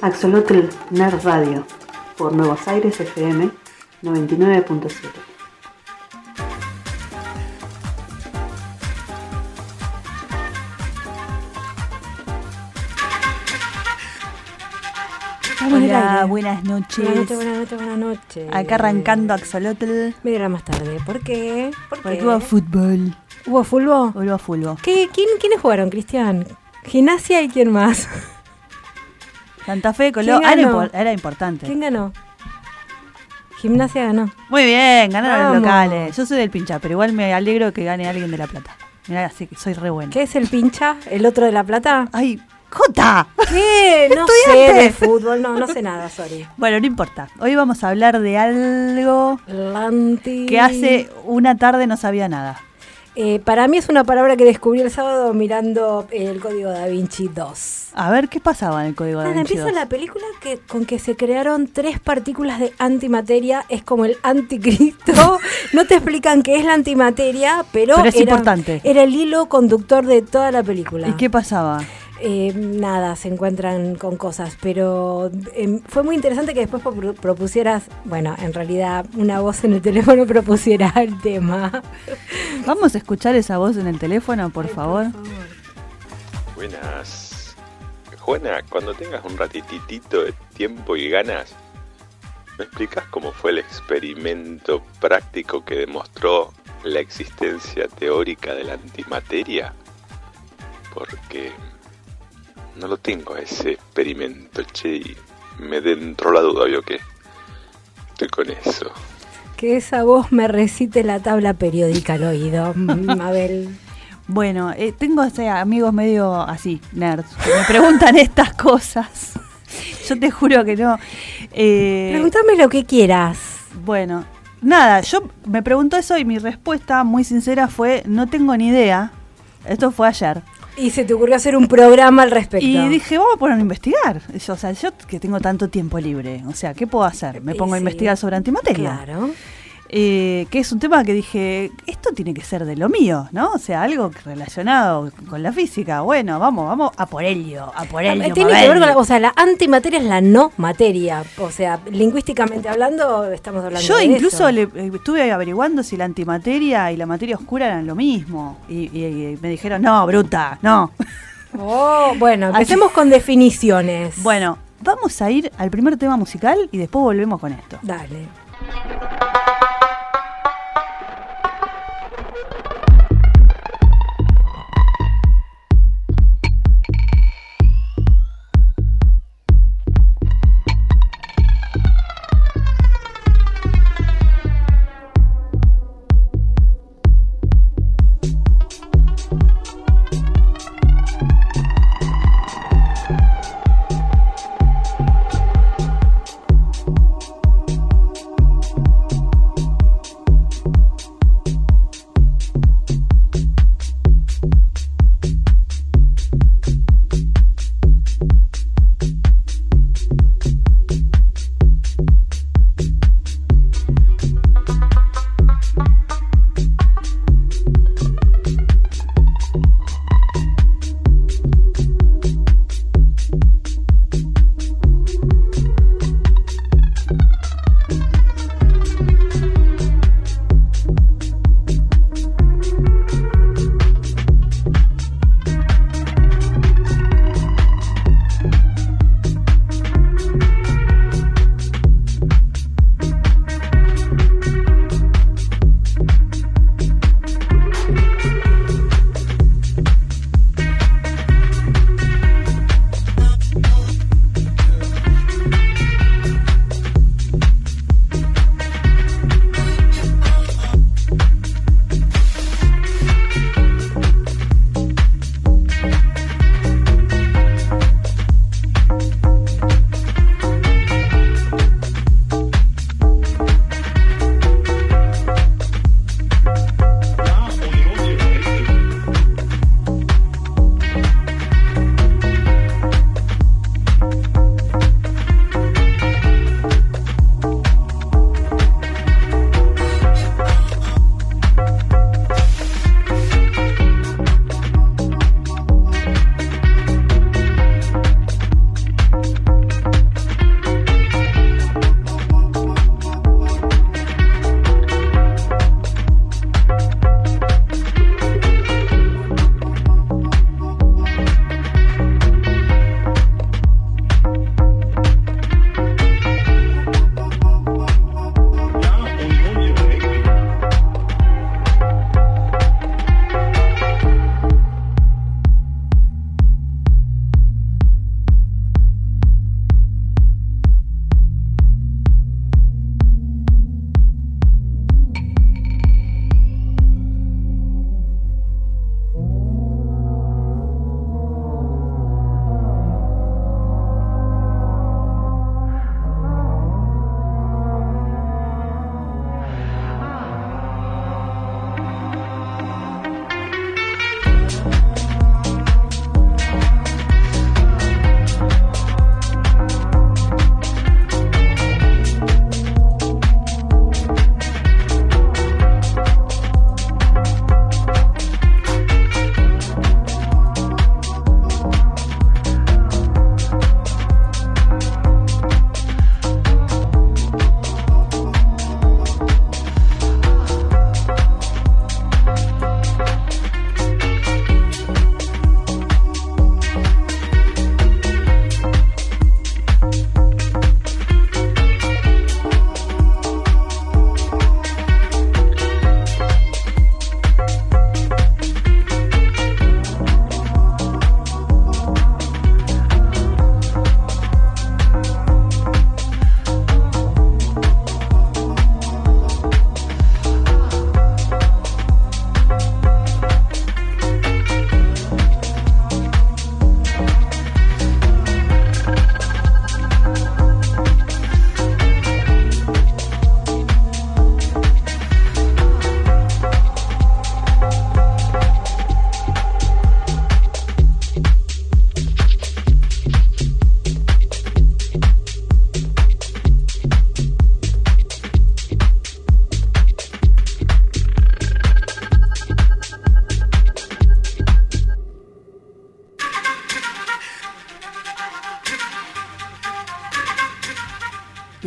Axolotl Nerd Radio por Nuevos Aires FM 99.7. Hola, buenas noches. Buenas noches, buenas noches, buenas noches. Acá arrancando Axolotl. Media hora más tarde. ¿Por qué? ¿Por Porque qué? hubo fútbol. ¿Hubo fútbol? Hubo. ¿Qué, quién, ¿Quiénes jugaron, Cristian? Gimnasia y quién más. Santa Fe, Colón. ¿Quién Ah, era, ganó? impor- era importante. ¿Quién ganó? Gimnasia ganó. Muy bien, ganaron Vamos. los locales. Yo soy del pincha, pero igual me alegro que gane alguien de La Plata. Mirá, así que soy re buena. ¿Qué es el pincha? ¿El otro de La Plata? ¡Ay, Jota! ¿Qué? No sé de fútbol, no, no sé nada, sorry. Bueno, no importa. Hoy vamos a hablar de algo Lanti. que hace una tarde no sabía nada. Eh, para mí es una palabra que descubrí el sábado mirando el código Da Vinci 2. A ver, ¿qué pasaba en el código Nada, Vinci empieza 2? la película que, con que se crearon tres partículas de antimateria, es como el anticristo. no te explican qué es la antimateria, pero, Pero es era, importante. era el hilo conductor de toda la película. ¿Y qué pasaba? Eh, nada, se encuentran con cosas, pero em, fue muy interesante que después pro- propusieras, bueno, en realidad una voz en el teléfono propusiera el tema. Vamos a escuchar esa voz en el teléfono, por favor. Buenas. Juana, cuando tengas un ratitito de tiempo y ganas, ¿me explicas cómo fue el experimento práctico que demostró la existencia teórica de la antimateria? Porque no lo tengo ese experimento, che, y me entró la duda, ¿vio qué? Estoy con eso. Que esa voz me recite la tabla periódica al oído, mm, Mabel. Bueno, eh, tengo o sea, amigos medio así, nerds, que me preguntan estas cosas. Yo te juro que no. Eh, Pregúntame lo que quieras. bueno, nada, yo me preguntó eso y mi respuesta muy sincera fue, no tengo ni idea. Esto fue ayer. Y se te ocurrió hacer un programa al respecto. Y dije, vamos a poner a investigar. Yo, o sea, yo que tengo tanto tiempo libre, o sea, ¿qué puedo hacer? Me pongo a investigar sobre antimateria. Claro. Eh, que es un tema que dije, esto tiene que ser de lo mío, ¿no? O sea, algo relacionado con la física. Bueno, vamos, vamos a por ello, a por ello. Tiene que ver con la, o sea, la antimateria es la no materia. O sea, lingüísticamente hablando, estamos hablando Yo de incluso eso. le, eh, estuve averiguando si la antimateria y la materia oscura eran lo mismo. Y, y- y me dijeron, no, bruta, no. Oh, bueno, Así- empecemos con definiciones. bueno, vamos a ir al primer tema musical y después volvemos con esto. Dale.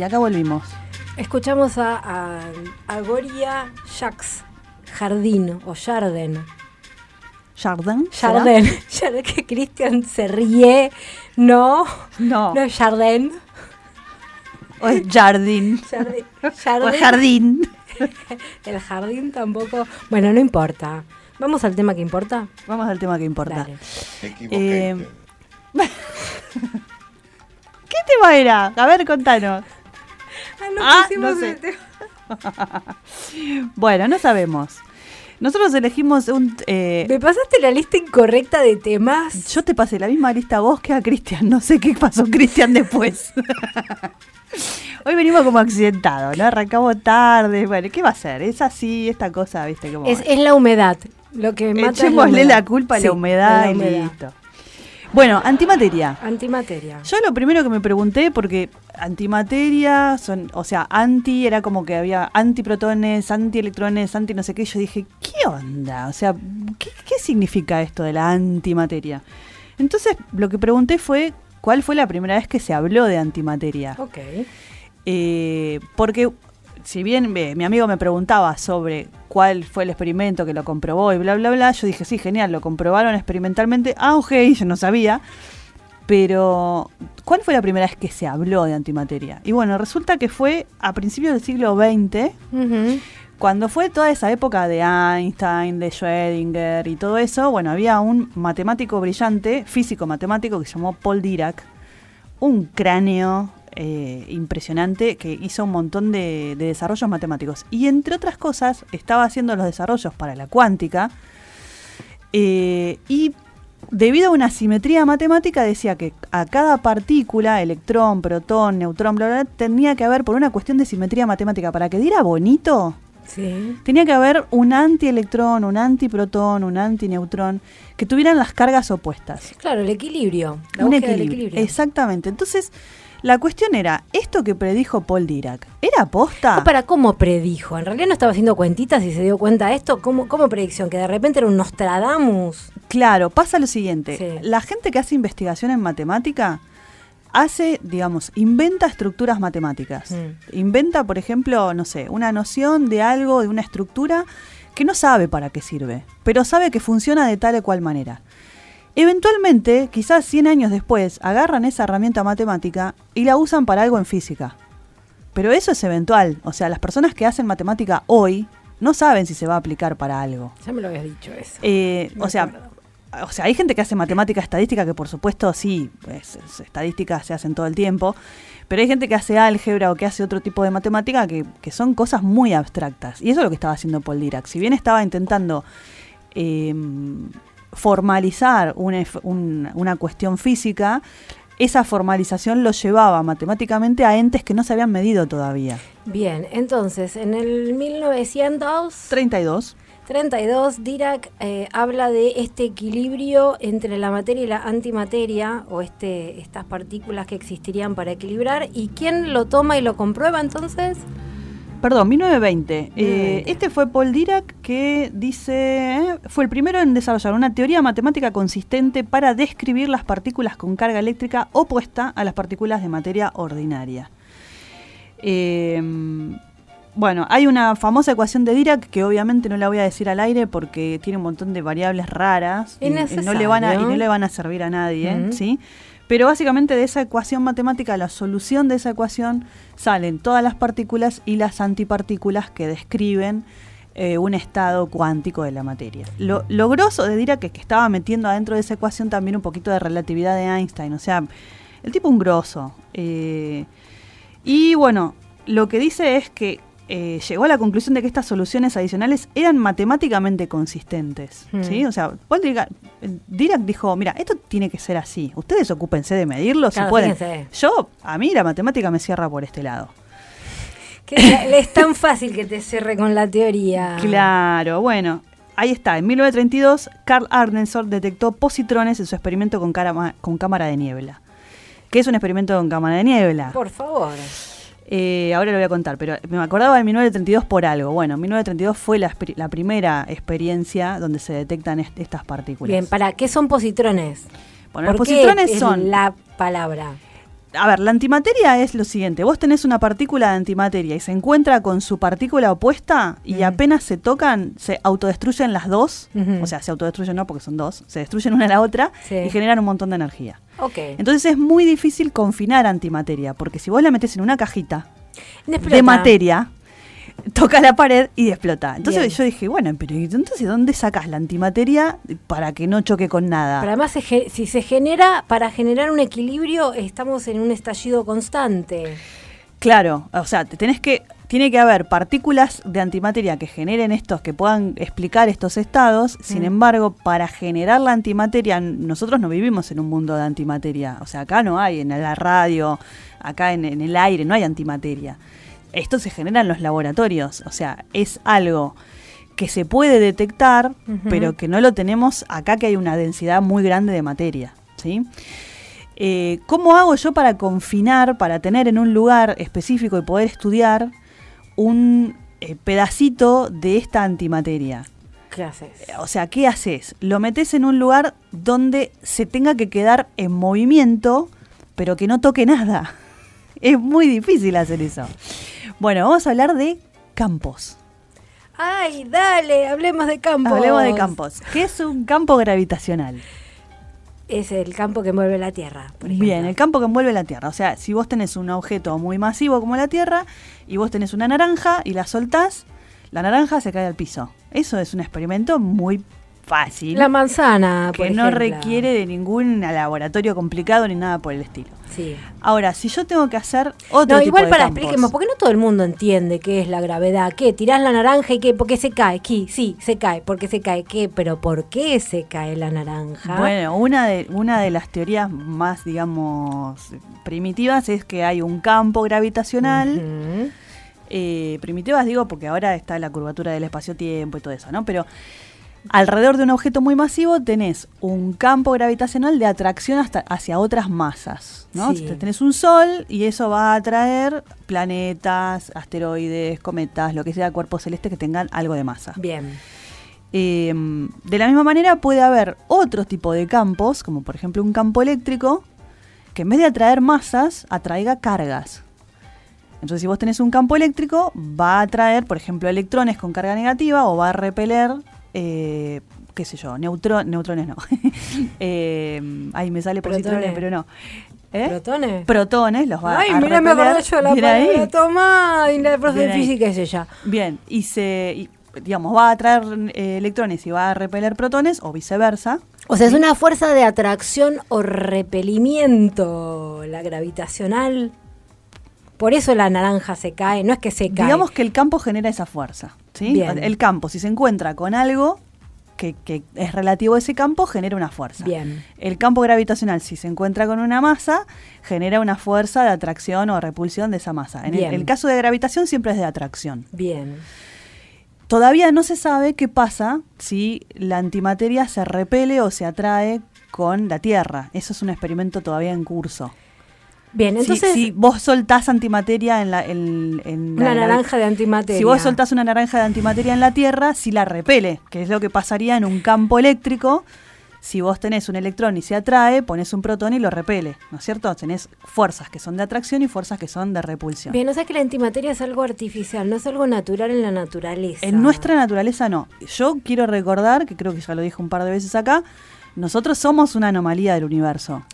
Acá volvimos. Escuchamos a, a, a Goria Jacques Jardín o Jardin. ¿Jardin? Jardin. Que Cristian se ríe. No, No. no es Jardin. O es jardín. Jardín. O es Jardín. jardín. El jardín tampoco. Bueno, no importa. Vamos al tema que importa. Vamos al tema que importa. Dale. Eh, ¿Qué tema era? A ver, contanos. Ah, no Ah, no sé. Bueno, no sabemos. Nosotros elegimos un... eh, Me pasaste la lista incorrecta de temas. yo te pasé la misma lista a vos que a Cristian. No sé qué pasó Cristian después. Hoy venimos como accidentados, ¿no? Arrancamos tarde. Bueno, ¿qué va a ser? Es así, esta cosa, ¿viste? Como, Es, es la humedad. Lo que mata Echémosle la culpa a Sí, la humedad y listo. Bueno, antimateria. Antimateria. Yo lo primero que me pregunté, porque antimateria, son, o sea, anti era como que había antiprotones, antielectrones, anti no sé qué. Yo dije, ¿qué onda? O sea, ¿qué, qué significa esto de la antimateria? Entonces, lo que pregunté fue, ¿cuál fue la primera vez que se habló de antimateria? Ok. Eh, porque si bien eh, mi amigo me preguntaba sobre cuál fue el experimento que lo comprobó y bla, bla, bla, yo dije, sí, genial, lo comprobaron experimentalmente. Ah, ok, yo no sabía. Pero, ¿cuál fue la primera vez que se habló de antimateria? Y bueno, resulta que fue a principios del siglo XX, cuando fue toda esa época de Einstein, de Schrödinger y todo eso, bueno, había un matemático brillante, físico matemático, que se llamó Paul Dirac, un cráneo eh, impresionante que hizo un montón de, de desarrollos matemáticos. Y entre otras cosas, estaba haciendo los desarrollos para la cuántica. eh, y debido a una simetría matemática, decía que a cada partícula, electrón, protón, neutrón, bla, bla, bla, tenía que haber, por una cuestión de simetría matemática, para que diera bonito, Sí. tenía que haber un antielectrón, un antiprotón, un antineutrón, que tuvieran las cargas opuestas. Claro, el equilibrio. La un del equilibrio. Exactamente. Entonces, la cuestión era, ¿esto que predijo Paul Dirac, era posta? Ah, para cómo predijo. En realidad no estaba haciendo cuentitas y se dio cuenta de esto. ¿Cómo, cómo predicción? Que de repente era un Nostradamus. Claro, pasa lo siguiente. Sí. La gente que hace investigación en matemática hace, digamos, inventa estructuras matemáticas. Mm. Inventa, por ejemplo, no sé, una noción de algo, de una estructura que no sabe para qué sirve, pero sabe que funciona de tal o cual manera. Eventualmente, quizás 100 años después, agarran esa herramienta matemática y la usan para algo en física. Pero eso es eventual. O sea, las personas que hacen matemática hoy no saben si se va a aplicar para algo. Ya me lo habías dicho eso. Eh, o sea, o sea, hay gente que hace matemática estadística que por supuesto sí, pues, es- estadísticas se hacen todo el tiempo, pero hay gente que hace álgebra o que hace otro tipo de matemática que, que son cosas muy abstractas. Y eso es lo que estaba haciendo Paul Dirac. Si bien estaba intentando eh, formalizar una, un- una cuestión física, esa formalización lo llevaba matemáticamente a entes que no se habían medido todavía. Bien, entonces, en el 1932 32. Dirac eh, habla de este equilibrio entre la materia y la antimateria, o este, estas partículas que existirían para equilibrar. ¿Y quién lo toma y lo comprueba entonces? Perdón, 1920. Eh, 1920. este fue Paul Dirac que dice, eh, fue el primero en desarrollar una teoría matemática consistente para describir las partículas con carga eléctrica opuesta a las partículas de materia ordinaria. Eh, bueno, hay una famosa ecuación de Dirac que obviamente no la voy a decir al aire porque tiene un montón de variables raras y, y no, le van a, y no le van a servir a nadie. ¿sí? Pero básicamente de esa ecuación matemática, la solución de esa ecuación, salen todas las partículas y las antipartículas que describen eh, un estado cuántico de la materia. Lo, grosso de Dirac es que estaba metiendo adentro de esa ecuación también un poquito de relatividad de Einstein, o sea, el tipo un grosso. eh, y bueno, lo que dice es que eh, llegó a la conclusión de que estas soluciones adicionales eran matemáticamente consistentes. Hmm. ¿sí? O sea, Paul Dirac, eh, Dirac dijo, mira, esto tiene que ser así. Ustedes ocúpense de medirlo si pueden. fíjense. Yo, a mí la matemática me cierra por este lado. Que es tan fácil que te cierre con la teoría. Claro, bueno. Ahí está, en 1932, Carl Arneson detectó positrones en su experimento con, cara- con cámara de niebla. ¿Qué es un experimento con cámara de niebla? Por favor. Eh, ahora lo voy a contar, pero me acordaba de 1932 por algo. Bueno, 1932 fue la, la primera experiencia donde se detectan est- estas partículas. Bien, ¿para qué son positrones? Bueno, los ¿Por qué positrones es son. la palabra? A ver, la antimateria es lo siguiente. Vos tenés una partícula de antimateria y se encuentra con su partícula opuesta y apenas se tocan, se autodestruyen las dos. O sea, se autodestruyen no porque son dos. Se destruyen una a la otra Sí. y generan un montón de energía. Ok. Entonces es muy difícil confinar antimateria porque si vos la metés en una cajita de materia, toca la pared y explota. Entonces Bien. yo dije, bueno, pero ¿y entonces ¿dónde sacas la antimateria para que no choque con nada? Pero además, se si se genera, para generar un equilibrio, estamos en un estallido constante. Claro, o sea, te tenés que tiene que haber partículas de antimateria que generen estos, que puedan explicar estos estados. Sin Mm. embargo, para generar la antimateria, nosotros no vivimos en un mundo de antimateria. O sea, acá no hay, en la radio, acá en, en el aire, no hay antimateria. Esto se genera en los laboratorios. O sea, es algo que se puede detectar, pero que no lo tenemos acá, que hay una densidad muy grande de materia. ¿sí? Eh, ¿Cómo hago yo para confinar, para tener en un lugar específico y poder estudiar un eh, pedacito de esta antimateria? ¿Qué haces? Eh, O sea, ¿qué haces? Lo metes en un lugar donde se tenga que quedar en movimiento, pero que no toque nada. Es muy difícil hacer eso. Bueno, vamos a hablar de campos. Ay, dale, hablemos de campos. Hablemos de campos. ¿Qué es un campo gravitacional? Es el campo que mueve la Tierra, por ejemplo. Bien, el campo que envuelve la Tierra. O sea, si vos tenés un objeto muy masivo como la Tierra y vos tenés una naranja y la soltás, la naranja se cae al piso. Eso es un experimento muy fácil. La manzana, que por no ejemplo. requiere de ningún laboratorio complicado ni nada por el estilo. Sí. Ahora, si yo tengo que hacer otro No, tipo igual de para campos, expliquemos, porque no todo el mundo entiende qué es la gravedad. ¿Qué? ¿Tirás la naranja y qué? ¿Por qué se cae? ¿Qué? Sí, se cae. ¿Por qué se cae? ¿Qué? ¿Pero por qué se cae la naranja? Bueno, una de, una de las teorías más, digamos, primitivas es que hay un campo gravitacional. Eh, primitivas digo porque ahora está la curvatura del espacio-tiempo y todo eso, ¿no? Pero alrededor de un objeto muy masivo tenés un campo gravitacional de atracción hasta hacia otras masas, ¿no? Sí. Te- Tenés un sol y eso va a atraer planetas, asteroides, cometas, lo que sea, cuerpos celestes que tengan algo de masa. Bien. Eh, de la misma manera puede haber otro tipo de campos, como por ejemplo un campo eléctrico, que en vez de atraer masas, atraiga cargas. Entonces si vos tenés un campo eléctrico, va a atraer, por ejemplo, electrones con carga negativa o va a repeler, eh, qué sé yo, neutro- neutrones no. eh, ahí me sale positrones, pero no. ¿Eh? ¿Protones? Protones los va Ay, a mira, me acordé yo la palabra toma y la profe de física es ella. Bien, y se, y, digamos, va a atraer eh, electrones y va a repeler protones o viceversa. O sea, es una fuerza de atracción o repelimiento, la gravitacional. Por eso la naranja se cae, no es que se cae. Digamos que el campo genera esa fuerza. ¿Sí? Bien. El campo, si se encuentra con algo que, que es relativo a ese campo, genera una fuerza. Bien. El campo gravitacional, si se encuentra con una masa, genera una fuerza de atracción o repulsión de esa masa. En el, el caso de gravitación siempre es de atracción. Bien. Todavía no se sabe qué pasa si la antimateria se repele o se atrae con la Tierra. Eso es un experimento todavía en curso. Bien, Si- entonces si, vos soltás antimateria en la... en- en una la- la- naranja de antimateria. Si vos soltás una naranja de antimateria en la Tierra, si la repele, que es lo que pasaría en un campo eléctrico. Si vos tenés un electrón y se atrae, pones un protón y lo repele, ¿no es cierto? Tenés fuerzas que son de atracción y fuerzas que son de repulsión. Bien, o sea que la antimateria es algo artificial, no es algo natural en la naturaleza. En nuestra naturaleza no. Yo quiero recordar, que creo que ya lo dije un par de veces acá, nosotros somos una anomalía del universo.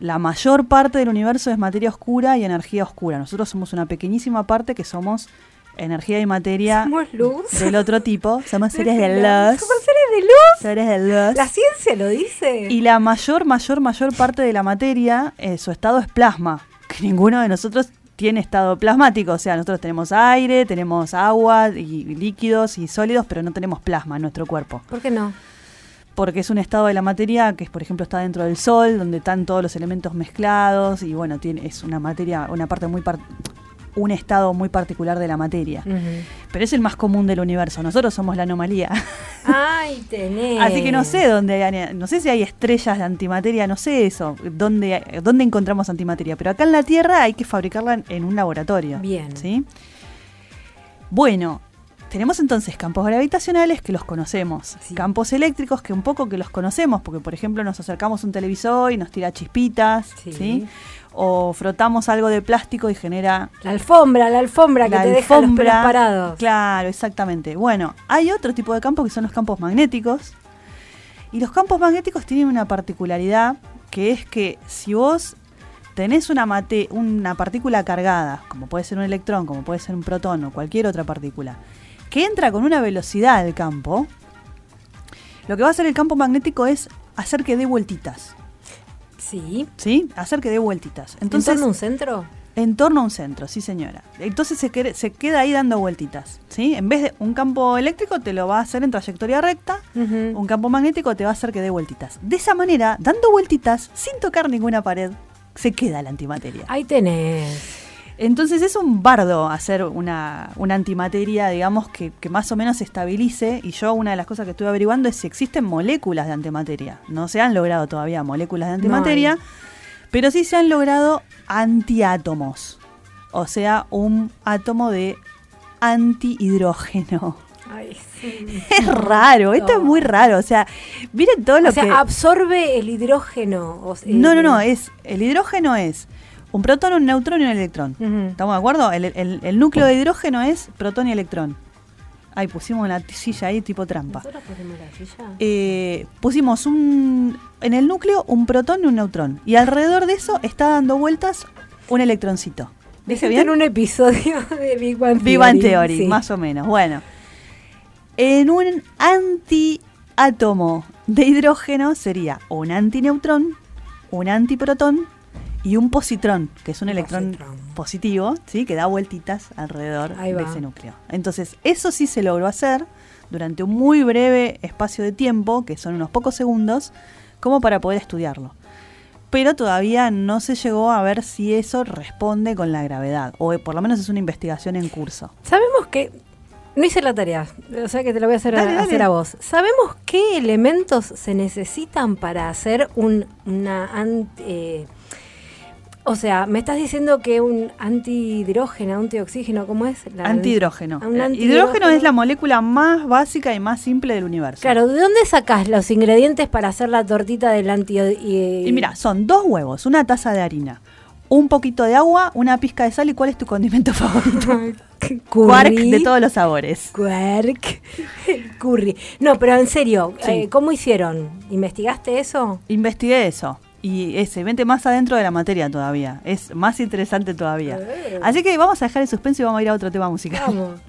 La mayor parte del universo es materia oscura y energía oscura. Nosotros somos una pequeñísima parte que somos energía y materia Somos luz. del otro tipo. Somos seres de Somos luz. seres de luz. Seres de luz. La ciencia lo dice. Y la mayor, mayor, mayor parte de la materia, eh, su estado es plasma. Que ninguno de nosotros tiene estado plasmático. O sea, nosotros tenemos aire, tenemos agua, y líquidos y sólidos, pero no tenemos plasma en nuestro cuerpo. ¿Por qué no? Porque es un estado de la materia que, por ejemplo, está dentro del Sol, donde están todos los elementos mezclados. Y bueno, tiene, es una materia, una parte muy par- un estado muy particular de la materia. Pero es el más común del universo. Nosotros somos la anomalía. Ay, tenés. Así que no sé dónde, hay- no sé si hay estrellas de antimateria, no sé eso, dónde, dónde encontramos antimateria. Pero acá en la Tierra hay que fabricarla en, en un laboratorio. Bien. ¿sí? Bueno, tenemos entonces campos gravitacionales que los conocemos, Sí. campos eléctricos que un poco que los conocemos, porque por ejemplo nos acercamos a un televisor y nos tira chispitas, Sí. ¿sí? O frotamos algo de plástico y genera La alfombra, la alfombra que la te deja los alfombra. parados. Claro, exactamente. Bueno, hay otro tipo de campos que son los campos magnéticos. Y los campos magnéticos tienen una particularidad que es que si vos tenés una, mate, una partícula cargada, como puede ser un electrón, como puede ser un protón o cualquier otra partícula, que entra con una velocidad al campo, lo que va a hacer el campo magnético es hacer que dé vueltitas. Sí. ¿Sí? Hacer que dé vueltitas. Entonces, ¿En torno a un centro? en torno a un centro, sí señora. Entonces se, quede- se queda ahí dando vueltitas, ¿sí? En vez de un campo eléctrico te lo va a hacer en trayectoria recta, un campo magnético te va a hacer que dé vueltitas. De esa manera, dando vueltitas, sin tocar ninguna pared, se queda la antimateria. Ahí tenés. Entonces es un bardo hacer una, una antimateria, digamos, que, que más o menos se estabilice. Y yo una de las cosas que estuve averiguando es si existen moléculas de antimateria. No se han logrado todavía moléculas de antimateria, pero sí se han logrado antiátomos. O sea, un átomo de antihidrógeno. Ay, sí. Es raro, esto es muy raro. O sea, miren todo lo O sea, que... absorbe el hidrógeno. o sea, No, no, no, es el hidrógeno es un protón, un neutrón y un electrón. ¿Estamos de acuerdo? El, el- el núcleo de hidrógeno es protón y electrón. Ahí pusimos una silla ahí tipo trampa. ¿Nosotros ponemos la silla? Eh, pusimos un en el núcleo un protón y un neutrón. Y alrededor de eso está dando vueltas un electroncito. ¿Dije bien? en un episodio de Big Bang Theory. Big Bang Theory, sí. más o menos. Bueno, en un antiátomo de hidrógeno sería un antineutrón, un antiprotón y un positrón, que es un, Un electrón positrón. positivo, ¿sí? que da vueltitas alrededor de ese núcleo. Entonces, eso sí se logró hacer durante un muy breve espacio de tiempo, que son unos pocos segundos, como para poder estudiarlo. Pero todavía no se llegó a ver si eso responde con la gravedad, o por lo menos es una investigación en curso. Sabemos que. No hice la tarea, o sea que te la voy a hacer, a, Dale, hacer a vos. ¿Sabemos qué elementos se necesitan para hacer un, una anti, eh, o sea, me estás diciendo que un antihidrógeno, antioxígeno, ¿cómo es? La- Antihidrógeno. Un Eh, antihidrógeno. Hidrógeno es la molécula más básica y más simple del universo. Claro, ¿de dónde sacás los ingredientes para hacer la tortita del anti... Y, Y mira, son dos huevos, una taza de harina, un poquito de agua, una pizca de sal y ¿cuál es tu condimento favorito? Quark Curry. de todos los sabores. Quark. Curry. No, pero en serio, Sí. eh, ¿cómo hicieron? ¿Investigaste eso? Investigué eso. Y se mete más adentro de la materia todavía. Es más interesante todavía. Así que vamos a dejar el suspenso y vamos a ir a otro tema musical. Vamos.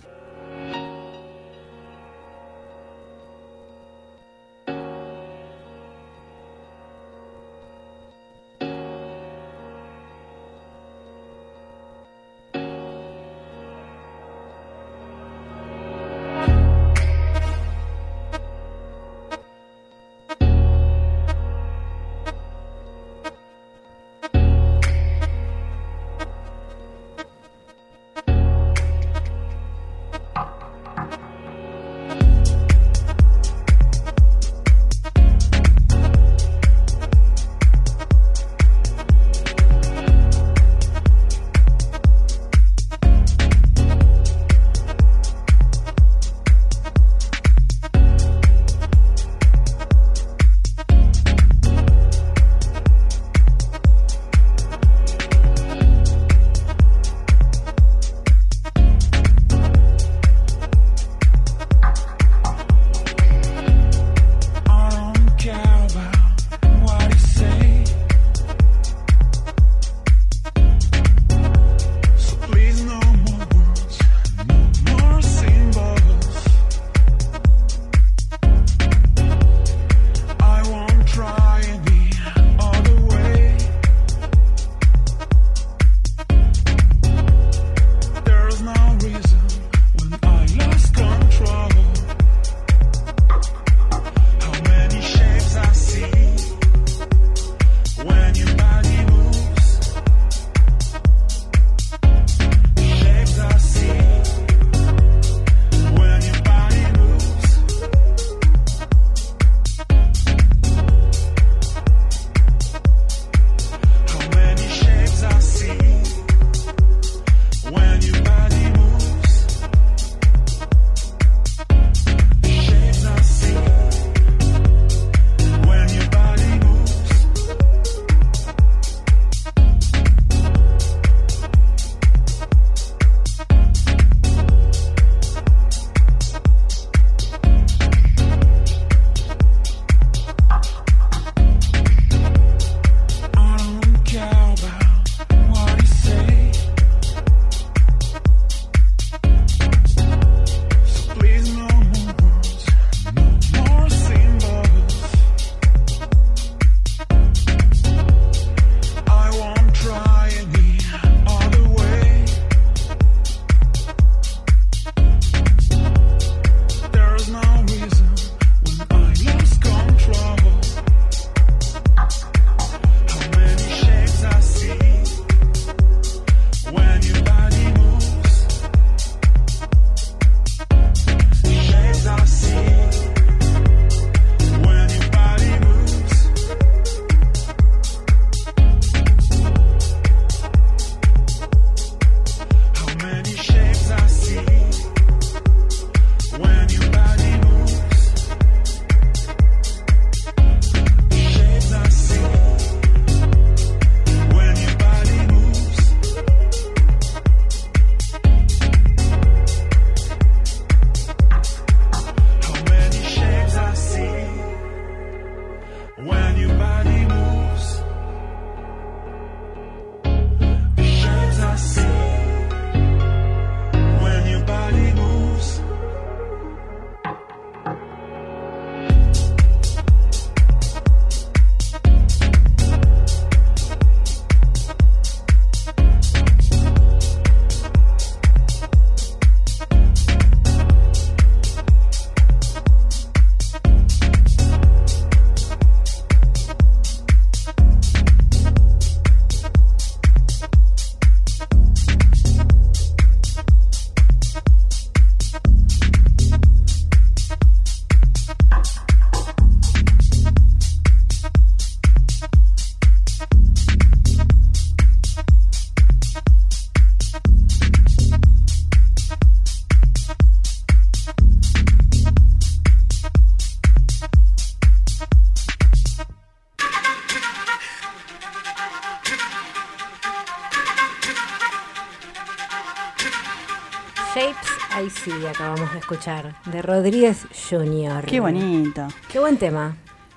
Escuchar, de Rodríguez Jr. Qué bonito. Qué buen tema.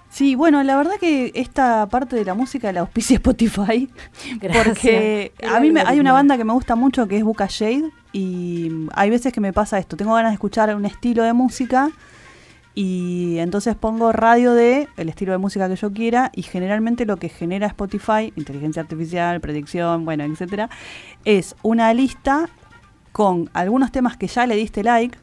Sí, bueno, la verdad que esta parte de la música la auspicia Spotify. Gracias. Porque a mí me- hay una banda que me gusta mucho que es Buca Shade y hay veces que me pasa esto. Tengo ganas de escuchar un estilo de música y entonces pongo radio de el estilo de música que yo quiera y generalmente lo que genera Spotify, inteligencia artificial, predicción, bueno, etcétera, es una lista con algunos temas que ya le diste like,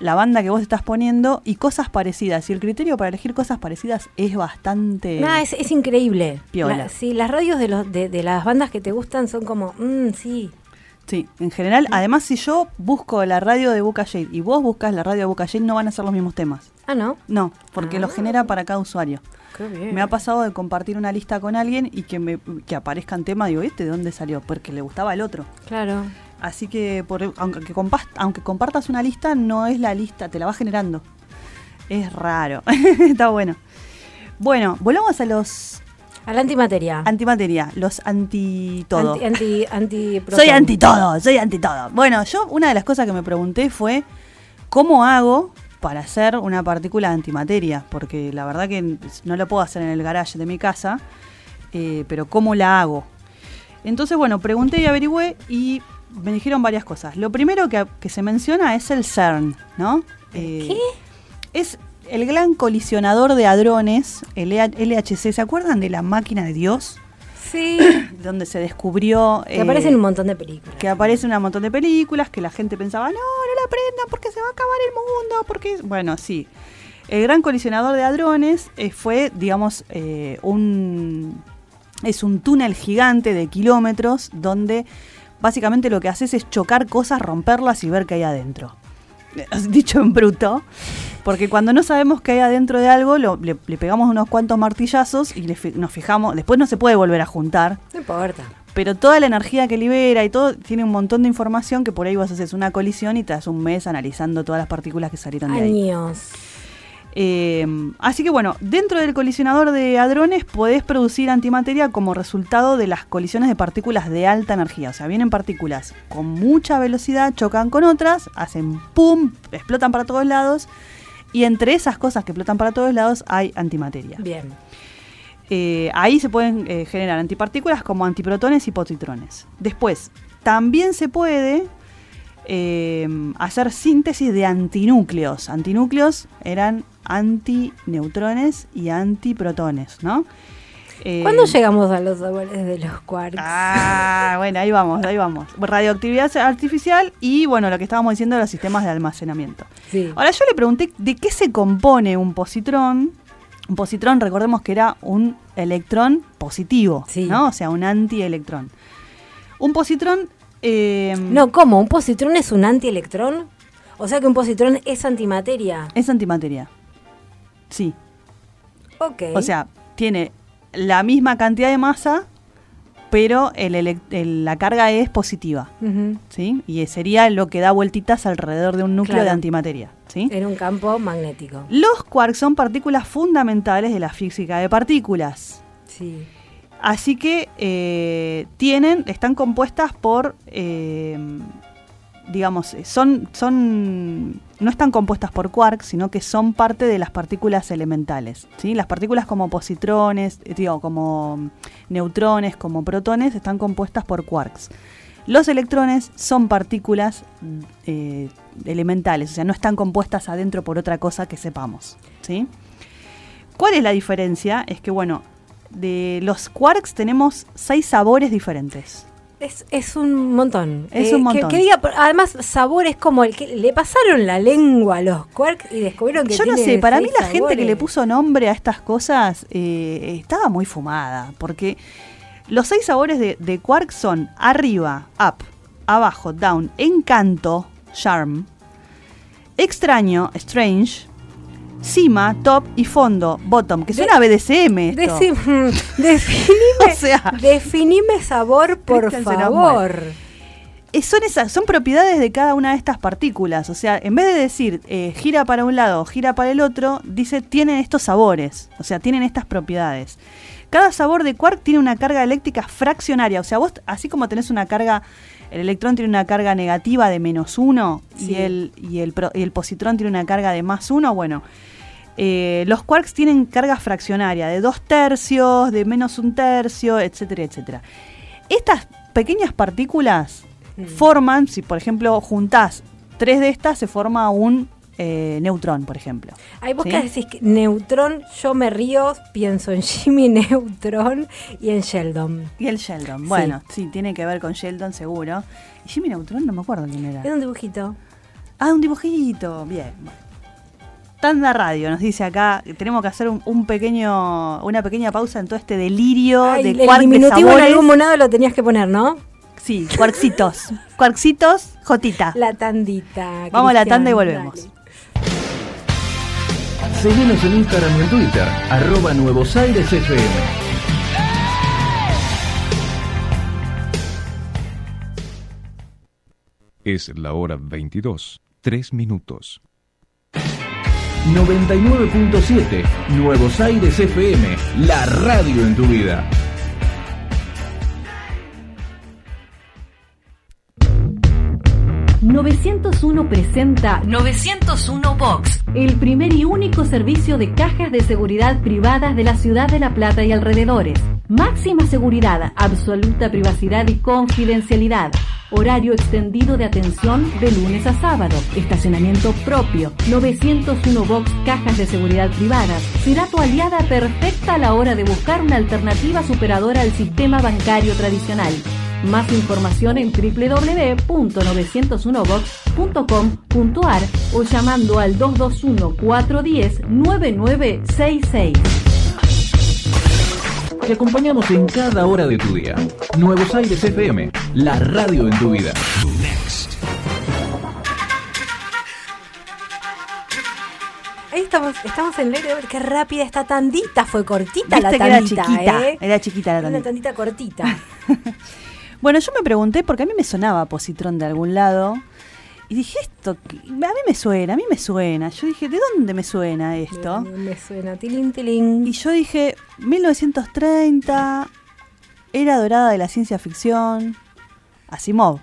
la banda que vos estás poniendo y cosas parecidas. Y el criterio para elegir cosas parecidas es bastante... Nah, es, es increíble. Piola. La- sí, las radios de, los, de, de las bandas que te gustan son como, mm, sí. Sí, en general, además si yo busco la radio de Shade y vos buscas la radio de Shade, no van a ser los mismos temas. Ah, ¿no? No, porque Ah. lo genera para cada usuario. Qué bien. Me ha pasado de compartir una lista con alguien y que me que aparezcan temas, digo, ¿este de dónde salió? Porque le gustaba el otro. Claro. Así que por- aunque, que compas- aunque compartas una lista, no es la lista, te la va generando. Es raro. Está bueno. Bueno, volvamos a los A la antimateria. antimateria, los anti todo. Anti, anti, anti Soy anti todo, soy anti todo. Bueno, yo una de las cosas que me pregunté fue cómo hago para hacer una partícula antimateria, porque la verdad que no lo puedo hacer en el garage de mi casa, eh, pero cómo la hago. Entonces, bueno, pregunté y averigüé y me dijeron varias cosas. Lo primero que, que se menciona es el CERN, ¿no? Eh, ¿Qué? Es el gran colisionador de hadrones, el E LHC. ¿Se acuerdan de la máquina de Dios? Sí. Donde se descubrió... que eh, aparecen un montón de películas. que aparece un montón de películas que la gente pensaba, no, no la prendan porque se va a acabar el mundo, porque... Bueno, sí. El gran colisionador de hadrones eh, fue, digamos, eh, un... Es un túnel gigante de kilómetros donde básicamente lo que haces es chocar cosas, romperlas y ver qué hay adentro. Dicho en bruto, porque cuando no sabemos qué hay adentro de algo, lo- le, le pegamos unos cuantos martillazos y le nos fijamos, después no se puede volver a juntar, No importa. pero toda la energía que libera y todo tiene un montón de información que por ahí vos haces una colisión y te das un mes analizando todas las partículas que salieron de ahí. Años. Eh, así que bueno, dentro del colisionador de hadrones podés producir antimateria como resultado de las colisiones de partículas de alta energía. O sea, vienen partículas con mucha velocidad, chocan con otras, hacen pum, explotan para todos lados. Y entre esas cosas que explotan para todos lados hay antimateria. Bien. Eh, ahí se pueden eh, generar antipartículas como antiprotones y positrones. Después, también se puede eh, hacer síntesis de antinúcleos. Antinúcleos eran antineutrones y antiprotones, ¿no? Eh, ¿Cuándo llegamos a los sabores de los quarks? Ah, bueno, ahí vamos, ahí vamos. Radioactividad artificial y, bueno, lo que estábamos diciendo de los sistemas de almacenamiento. Sí. Ahora yo le pregunté de qué se compone un positrón. Un positrón, recordemos que era un electrón positivo, Sí. ¿no? O sea, un antielectrón. Un positrón... eh, No, ¿cómo? ¿Un positrón es un antielectrón? O sea que un positrón es antimateria. Es antimateria. Sí. Ok. O sea, tiene la misma cantidad de masa, pero el elec- el- la carga es positiva. ¿Sí? Y sería lo que da vueltitas alrededor de un núcleo Claro. de antimateria. ¿sí? En un campo magnético. Los quarks son partículas fundamentales de la física de partículas. Sí. Así que eh, tienen, están compuestas por, eh, digamos, son, son, no están compuestas por quarks, sino que son parte de las partículas elementales. ¿sí? Las partículas como positrones, eh, digo, como neutrones, como protones, están compuestas por quarks. Los electrones son partículas eh, elementales, o sea, no están compuestas adentro por otra cosa que sepamos. ¿sí? ¿Cuál es la diferencia? Es que, bueno, de los quarks tenemos seis sabores diferentes. Es, es un montón. Eh, Es un que- montón. Que, diga, además, sabor es como el que le pasaron la lengua a los quarks y descubrieron que Yo no sé, para mí la gente que le puso nombre a estas cosas eh, estaba muy fumada, porque los seis sabores de, de quark son arriba, up, abajo, down, encanto, charm, extraño, strange, cima, top y fondo, bottom, que De- suena a BDSM esto. Decim- definime, O sea. definime sabor, por favor. Eh, son esas, son propiedades de cada una de estas partículas. O sea, en vez de decir eh, gira para un lado, gira para el otro, dice tienen estos sabores. O sea, tienen estas propiedades. Cada sabor de quark tiene una carga eléctrica fraccionaria. O sea, vos, así como tenés una carga el electrón tiene una carga negativa de menos uno Sí. y, el, y, el, pro- y el positrón tiene una carga de más uno, bueno, eh, los quarks tienen carga fraccionaria de dos tercios, de menos un tercio, etcétera, etcétera. Estas pequeñas partículas Mm. forman, si por ejemplo juntás tres de estas, se forma un eh, neutrón, por ejemplo. Ahí vos ¿Sí? que decís que Neutrón, yo me río, pienso en Jimmy Neutron y en Sheldon. Y el Sheldon, bueno, sí, tiene que ver con Sheldon seguro. Y Jimmy Neutron no me acuerdo quién era. Es un dibujito. Ah, un dibujito, bien. bueno. Tanda Radio nos dice acá, que tenemos que hacer un, un pequeño, una pequeña pausa en todo este delirio Ay, de el quark de diminutivo en sabores. algún monado lo tenías que poner, ¿no? Sí, quarksitos. quarksitos, Jotita. La tandita. Vamos a la Cristian, tanda y volvemos. dale. Seguinos en Instagram y en Twitter, arroba Nuevos Aires FM. Es la hora 22, 3 minutos. 99.7 Nuevos Aires FM, la radio en tu vida. ...901 presenta 901 Box, el primer y único servicio de cajas de seguridad privadas de la ciudad de La Plata y alrededores. Máxima seguridad, absoluta privacidad y confidencialidad. Horario extendido de atención de lunes a sábado. Estacionamiento propio. 901 Box Cajas de Seguridad Privadas. Será tu aliada perfecta a la hora de buscar una alternativa superadora al sistema bancario tradicional. Más información en www.901box.com.ar o llamando al 221-410-9966. Te acompañamos en cada hora de tu día. Nuevos Aires FM, la radio en tu vida. Ahí estamos, estamos en el aire. Qué rápida esta tandita. Fue cortita la que era tandita, chiquita, ¿eh? era chiquita la Una tandita. tandita cortita. Bueno, yo me pregunté, porque a mí me sonaba positrón de algún lado, y dije, esto, a mí me suena, a mí me suena. Yo dije, ¿de dónde me suena esto? Me, me suena tilín, tilín. Y yo dije, 1930, era dorada de la ciencia ficción, Asimov.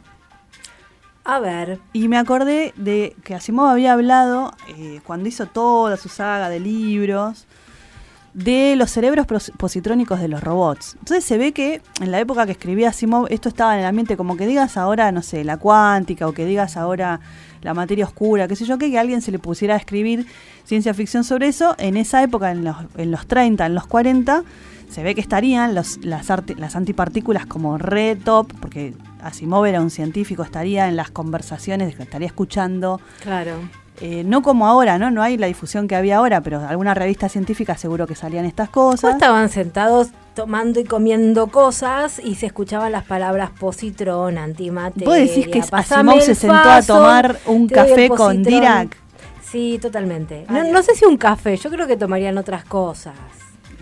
A ver. Y me acordé de que Asimov había hablado, eh, cuando hizo toda su saga de libros, de los cerebros positrónicos de los robots. Entonces se ve que en la época que escribía Asimov esto estaba en el ambiente como que digas ahora, no sé, la cuántica o que digas ahora la materia oscura, qué sé yo, que a alguien se le pusiera a escribir ciencia ficción sobre eso. En esa época, en los, en los 30, en los 40, se ve que estarían los, las, las antipartículas como re top, porque Asimov era un científico, estaría en las conversaciones, estaría escuchando Claro. Eh, no como ahora, ¿no? No hay la difusión que había ahora, pero alguna revista científica seguro que salían estas ¿Cómo cosas. estaban sentados tomando y comiendo cosas y se escuchaban las palabras positrón, antimateria? ¿Vos decís que Asimov se sentó a tomar un café con? Dirac? Sí, totalmente. Ah, No, no sé si un café, yo creo que tomarían otras cosas.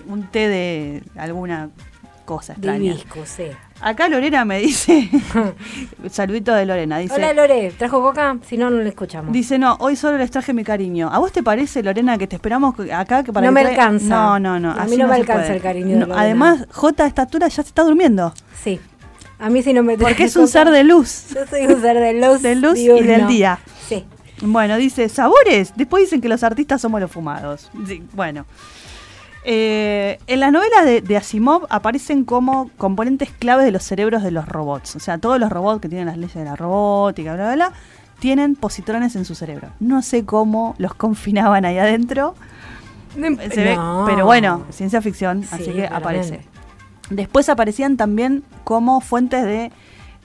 Un té de alguna cosa De extraña. hibisco, sí. Acá Lorena me dice, saludito de Lorena, dice, Hola Lore, ¿trajo coca? Si no, no le escuchamos. dice, no, hoy solo les traje mi cariño. ¿A vos te parece, Lorena, que te esperamos acá que para No que me trae- alcanza. No, no, no. A mí no me alcanza puede. el cariño de Lorena. Además, J a esta altura ya se está durmiendo. Sí. A mí sí no me Porque es un coca. ser de luz. Yo soy un ser de luz. De luz y del día. Sí. Bueno, dice, sabores. Después dicen que los artistas somos los fumados. Sí, bueno. Eh, en las novelas de, de Asimov aparecen como componentes claves de los cerebros de los robots. O sea, todos los robots que tienen las leyes de la robótica, bla, bla, bla, tienen positrones en su cerebro. No sé cómo los confinaban ahí adentro. Se ve- No. pero bueno, ciencia ficción, Sí, así que aparece. Después aparecían también como fuentes de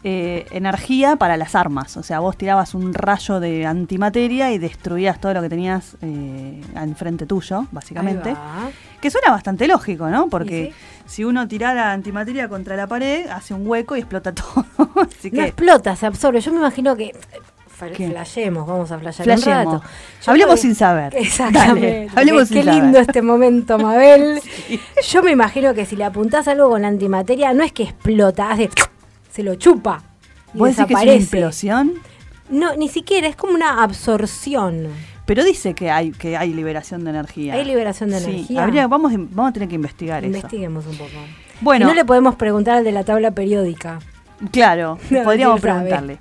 eh, energía para las armas. O sea, vos tirabas un rayo de antimateria y destruías todo lo que tenías eh, enfrente tuyo, básicamente. Que suena bastante lógico, ¿no? Porque sí. si uno tirara antimateria contra la pared, hace un hueco y explota todo. Así No que explota, se absorbe. Yo me imagino que. ¿Qué? Flashemos, vamos a flashear Flashemos. un rato. Yo Hablemos creo sin saber. Exactamente. Dale, hablemos qué, sin qué saber. lindo este momento, Mabel. Yo me imagino que si le apuntás algo con antimateria, no es que explota, hace. Se lo chupa. Y vos decís que es una desaparece. implosión. No, ni siquiera, es como una absorción. Pero dice que hay que hay liberación de energía. ¿Hay liberación de Sí, energía? habría- vamos, vamos a tener que investigar eso. Investiguemos un poco. Bueno. Y no le podemos preguntar al de la tabla periódica. Claro, No, podríamos sabe.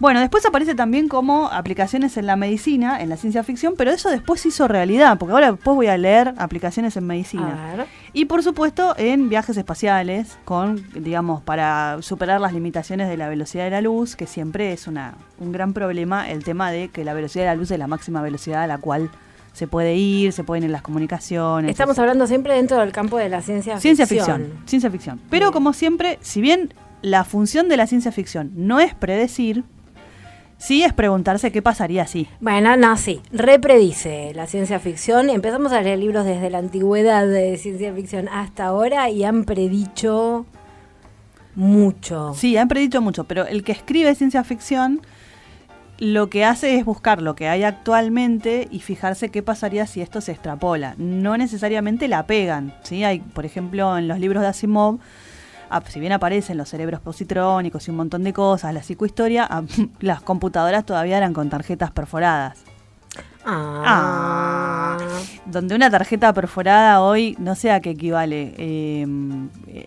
Bueno, después aparece también como aplicaciones en la medicina, en la ciencia ficción, pero eso después se hizo realidad, porque ahora después voy a leer aplicaciones en medicina. A ver. Y por supuesto en viajes espaciales, con, digamos, para superar las limitaciones de la velocidad de la luz, que siempre es una, un gran problema el tema de que la velocidad de la luz es la máxima velocidad a la cual se puede ir, se pueden ir las comunicaciones. Estamos hablando siempre dentro del campo de la ciencia, Ciencia ficción, ciencia ficción. Pero como siempre, si bien la función de la ciencia ficción no es predecir, sí es preguntarse qué pasaría si. Bueno, no, sí, repredice la ciencia ficción. Empezamos a leer libros desde la antigüedad de ciencia ficción hasta ahora y han predicho mucho. Sí, han predicho mucho, pero el que escribe ciencia ficción lo que hace es buscar lo que hay actualmente y fijarse qué pasaría si esto se extrapola. No necesariamente la pegan, ¿sí? Hay, por ejemplo, en los libros de Asimov, si bien aparecen los cerebros positrónicos y un montón de cosas, la psicohistoria, ah, las computadoras todavía eran con tarjetas perforadas. Ah. Donde una tarjeta perforada hoy, no sé a qué equivale, eh,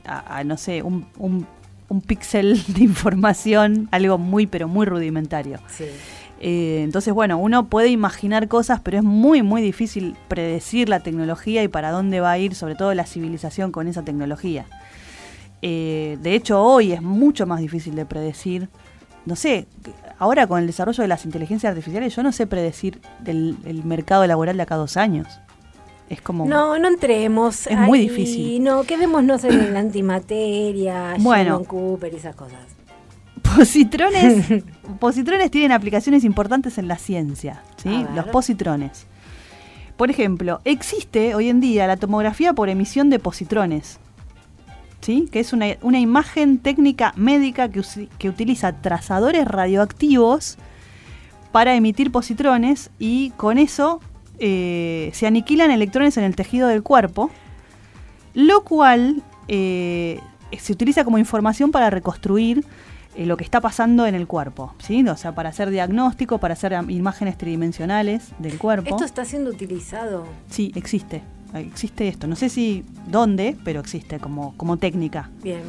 a, a, no sé, un, un, un píxel de información, algo muy, pero muy rudimentario. Sí. Eh, entonces, bueno, uno puede imaginar cosas, pero es muy, muy difícil predecir la tecnología y para dónde va a ir, sobre todo la civilización con esa tecnología. Eh, de hecho, hoy es mucho más difícil de predecir. No sé, ahora con el desarrollo de las inteligencias artificiales, yo no sé predecir el, el mercado laboral de acá a dos años. Es como... No, no entremos. Es muy difícil. No, quedémonos en la antimateria, Bueno. Sheldon Cooper y esas cosas. Positrones, positrones tienen aplicaciones importantes en la ciencia, ¿sí? Los positrones. Por ejemplo, existe hoy en día la tomografía por emisión de positrones, ¿sí? Que es una, una imagen técnica médica que, que utiliza trazadores radioactivos para emitir positrones y con eso eh, se aniquilan electrones en el tejido del cuerpo, lo cual eh, se utiliza como información para reconstruir eh, lo que está pasando en el cuerpo, ¿sí? O sea, para hacer diagnóstico, para hacer imágenes tridimensionales del cuerpo. Esto está siendo utilizado. Sí, existe. Existe esto. No sé si dónde, pero existe como, como técnica. Bien.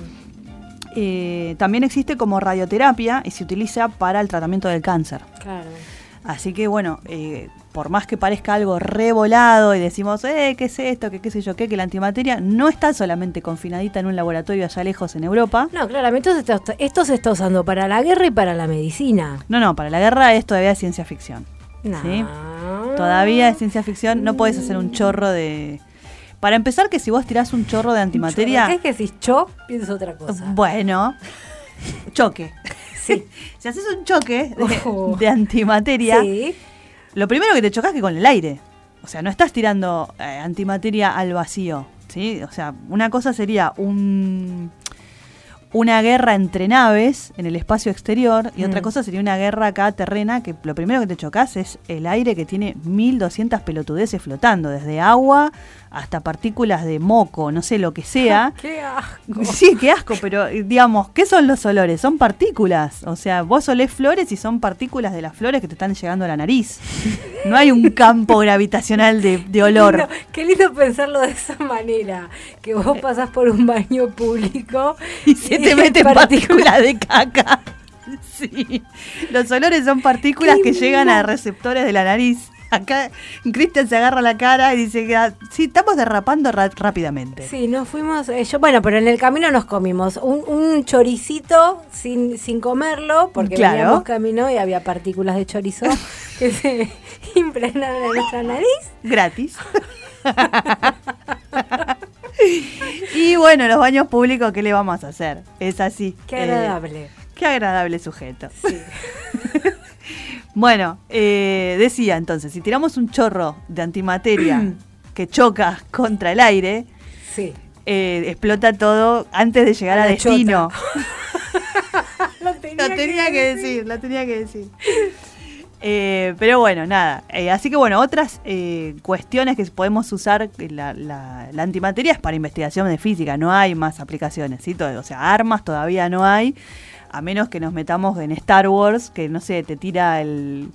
Eh, también existe como radioterapia y se utiliza para el tratamiento del cáncer. Claro. Así que bueno, eh, por más que parezca algo revolado y decimos, eh, ¿qué es esto? ¿Qué, qué sé yo qué? Que la antimateria no está solamente confinadita en un laboratorio allá lejos en Europa. No, claramente esto se, está, esto se está usando para la guerra y para la medicina. No, no, para la guerra es todavía ciencia ficción. No. ¿sí? Todavía es ciencia ficción, no podés hacer un chorro de... Para empezar, que si vos tirás un chorro de antimateria... ¿Qué es que si yo piensas otra cosa? Bueno, choque. Sí. si haces un choque de, Oh. de antimateria, Sí. lo primero que te chocas es que con el aire. O sea, no estás tirando eh, antimateria al vacío. ¿sí? O sea, una cosa sería un, una guerra entre naves en el espacio exterior y otra Mm. cosa sería una guerra acá terrena que lo primero que te chocas es el aire que tiene 1200 pelotudeces flotando, desde agua hasta partículas de moco, no sé lo que sea. Qué asco. Sí, qué asco, pero eh, digamos, ¿qué son los olores? Son partículas. O sea, vos olés flores y son partículas de las flores que te están llegando a la nariz. No hay un campo gravitacional de, de olor. Qué lindo pensarlo de esa manera. Que vos pasás por un baño público Y se te meten partículas de caca. Sí. Los olores son partículas que llegan a receptores de la nariz. Acá Cristian se agarra la cara y dice que ah, sí, estamos derrapando ra- rápidamente. Sí, nos fuimos. eh, yo, bueno, pero en el camino nos comimos un, un choricito sin, sin comerlo, porque Claro. veníamos camino y había partículas de chorizo que se impregnaron en nuestra nariz. gratis. y bueno, los baños públicos, ¿qué le vamos a hacer? Es así. Qué Eh, agradable. qué agradable sujeto. Sí. Bueno, eh, decía entonces, si tiramos un chorro de antimateria que choca contra el aire, Sí. eh, explota todo antes de llegar A destino. Lo Lo tenía que decir, lo tenía que decir. Eh, pero bueno, nada. Eh, así que bueno, otras eh, cuestiones que podemos usar, la, la- la antimateria es para investigación de física, no hay más aplicaciones, ¿sí? Todo- o sea, armas todavía no hay, a menos que nos metamos en Star Wars, que no sé, te tira el,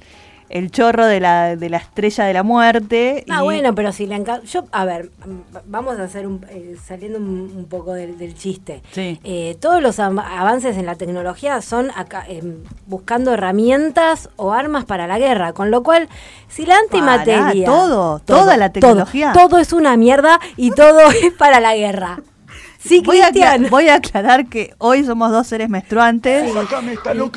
el chorro de la, de la estrella de la muerte. Ah, y- bueno, pero si le encanta. Yo, a ver, mm, vamos a hacer un. eh, saliendo un, un poco del, del chiste. Sí. Eh, todos los avances en la tecnología son acá, em, buscando herramientas o armas para la guerra. Con lo cual, si la antimateria. Pará, todo, toda la todo, tecnología. Todo, es una mierda y todo es para la guerra. Sí, Voy a, Cristian. voy a aclarar que hoy somos dos seres menstruantes. Y,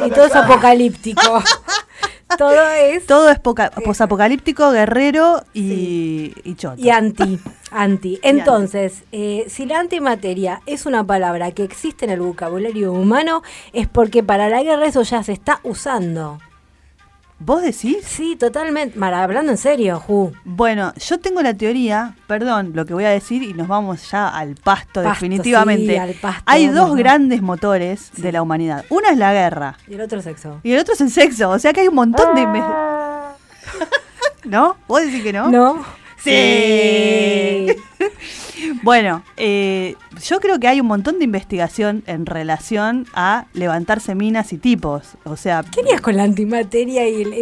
y todo es apocalíptico. todo es. Todo es poca- posapocalíptico, guerrero y, y choto. Y anti, anti. Entonces, eh, si la antimateria es una palabra que existe en el vocabulario humano, es porque para la guerra eso ya se está usando. ¿Vos decís? Sí, totalmente. Mara, hablando en serio, Ju. Bueno, yo tengo la teoría, perdón lo que voy a decir y nos vamos ya al pasto, Pasto, definitivamente. sí, al pasto, Hay dos ¿no? grandes motores de la humanidad. Uno es la guerra Y el otro sexo. y el otro es el sexo. O sea que hay un montón de... inve- ¿No? ¿Vos decís que no? ¿No? Sí. Bueno, eh, yo creo que hay un montón de investigación en relación a levantarse minas y tipos. O sea, ¿Qué harías con la antimateria y el,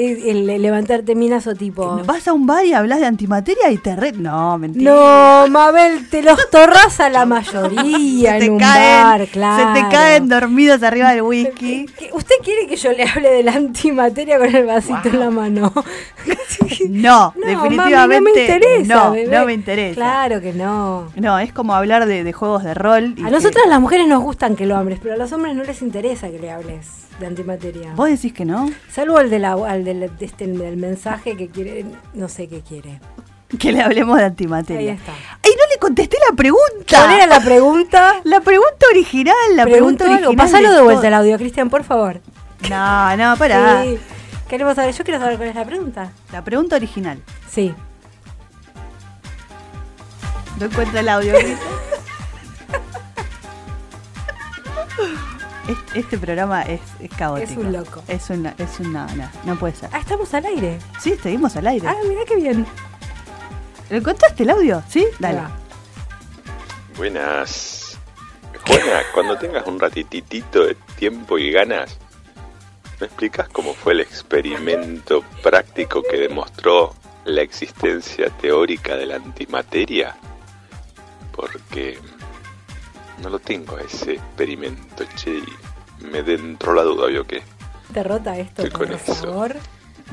el levantarte minas o tipo? vas a un bar y hablas de antimateria y te re... No, mentira. No, Mabel, te los torras a la mayoría se en un te caen, bar, claro. se te caen dormidos arriba del whisky. ¿Qué- ¿Usted quiere que yo le hable de la antimateria con el vasito en la mano? No, No, definitivamente mami, no me interesa. no, bebé. no me interesa. Claro que no. No, es como hablar de, de juegos de rol. y A que- nosotras las mujeres nos gustan que lo hables, pero a los hombres no les interesa que le hables de antimateria. ¿Vos decís que no? Salvo al, de la, al del, de este, del mensaje que quiere, no sé qué quiere. Que le hablemos de antimateria. Ahí está. ¡Ay, no le contesté la pregunta! ¿Cuál era la pregunta? La pregunta original, la pregunta Preguntó algo. original. Pásalo de vuelta el audio, Cristian, por favor. No, no, pará. Sí. Queremos saber, yo quiero saber cuál es la pregunta. La pregunta original. Sí. No encuentra el audio. Este, este programa es, es caótico. Es un loco. Es una, es una, no, no puede ser. Ah, estamos al aire. Sí, seguimos al aire. Ah, mira qué bien. ¿Le encontraste el audio? ¿Sí? Dale. Buenas. Juana, cuando tengas un ratititito de tiempo y ganas, ¿me explicas cómo fue el experimento práctico que demostró la existencia teórica de la antimateria? Porque no lo tengo ese experimento, che, y me entró la duda, ¿vio qué? Derrota esto, Estoy con eso. favor.